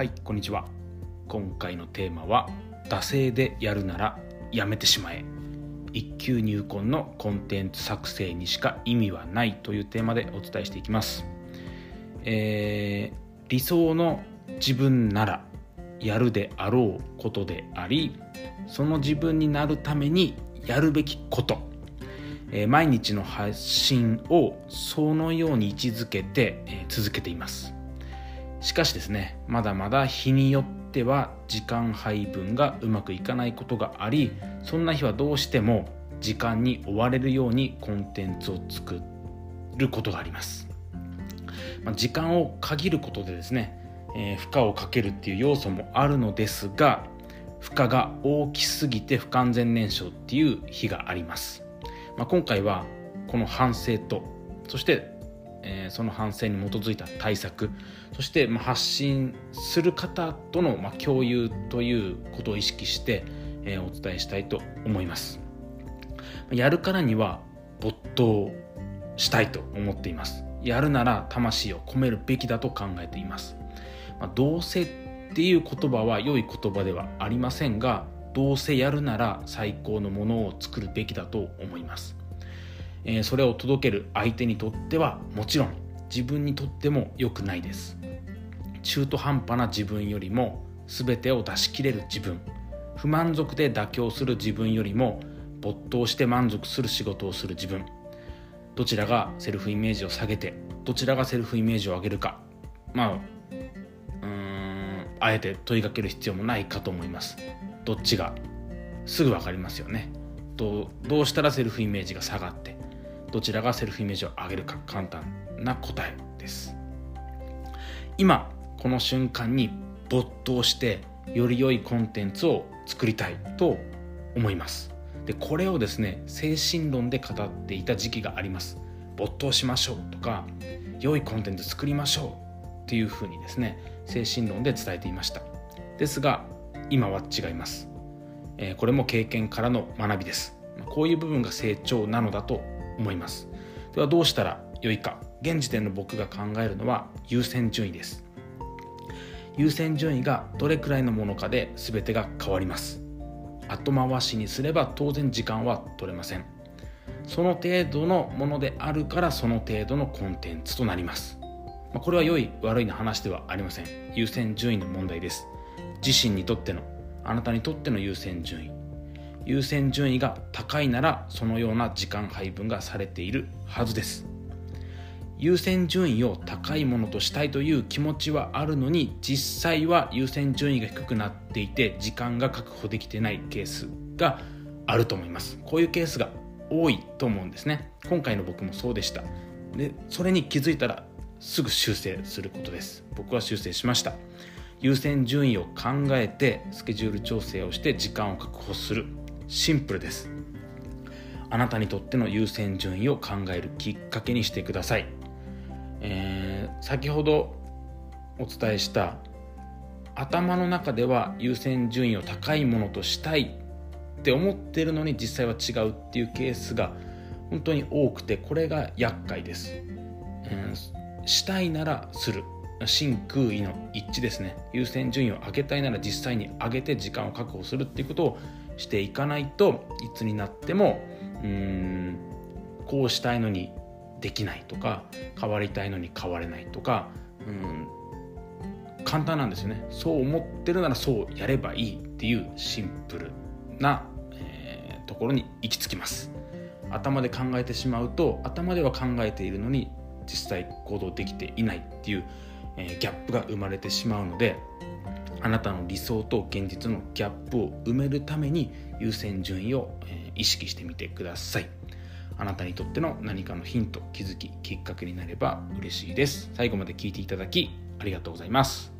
はいこんにちは。今回のテーマは惰性でやるならやめてしまえ。一級入魂のコンテンツ作成にしか意味はないというテーマでお伝えしていきます、えー、理想の自分ならやるであろうことでありその自分になるためにやるべきこと、毎日の発信をそのように位置づけて、続けています。しかしですねまだまだ日によっては時間配分がうまくいかないことがありそんな日はどうしても時間に追われるようにコンテンツを作ることがあります、まあ、時間を限ることでですね、えー、負荷をかけるっていう要素もあるのですが負荷が大きすぎて不完全燃焼っていう日があります、まあ、今回はこの反省とそしてえー、その反省に基づいた対策そして、まあ、発信する方との、まあ、共有ということを意識して、えー、お伝えしたいと思います。やるからには没頭したいと思っています。やるなら魂を込めるべきだと考えています、まあ、どうせっていう言葉は良い言葉ではありませんがどうせやるなら最高のものを作るべきだと思います。えー、それを届ける相手にとってはもちろん自分にとっても良くないです。中途半端な自分よりも全てを出し切れる自分。不満足で妥協する自分よりも没頭して満足する仕事をする自分。どちらがセルフイメージを下げてどちらがセルフイメージを上げるか。まあうんあえて問いかける必要もないかと思います。どっちがすぐ分かりますよね。どどうしたらセルフイメージが下がってどちらがセルフイメージを上げるか簡単な答えです。今この瞬間に没頭してより良いコンテンツを作りたいと思います。でこれをですね精神論で語っていた時期があります。没頭しましょうとか良いコンテンツ作りましょうっていうふうにですね精神論で伝えていました。ですが今は違います、えー、これも経験からの学びです。こういう部分が成長なのだと思います。ではどうしたらよいか。現時点の僕が考えるのは優先順位です。優先順位がどれくらいのものかで全てが変わります。後回しにすれば当然時間は取れません。その程度のものであるからその程度のコンテンツとなります。これは良い悪いの話ではありません。優先順位の問題です。自身にとってのあなたにとっての優先順位。優先順位が高いならそのような時間配分がされているはずです。優先順位を高いものとしたいという気持ちはあるのに実際は優先順位が低くなっていて時間が確保できてないケースがあると思います。こういうケースが多いと思うんですね。今回の僕もそうでした。でそれに気づいたらすぐ修正することです。僕は修正しました。優先順位を考えてスケジュール調整をして時間を確保する。シンプルです。あなたにとっての優先順位を考えるきっかけにしてください、えー、先ほどお伝えした頭の中では優先順位を高いものとしたいって思ってるのに実際は違うっていうケースが本当に多くてこれが厄介です、えー、したいならする。真空位の一致ですね。優先順位を上げたいなら実際に上げて時間を確保するっていうことをしていかないといつになってもうんこうしたいのにできないとか変わりたいのに変われないとかうん簡単なんですよね。そう思ってるならそうやればいいっていうシンプルな、えー、ところに行き着きます。頭で考えてしまうと頭では考えているのに実際行動できていないっていう、えー、ギャップが生まれてしまうのであなたの理想と現実のギャップを埋めるために優先順位を意識してみてください。あなたにとっての何かのヒント気づききっかけになれば嬉しいです。最後まで聞いていただきありがとうございます。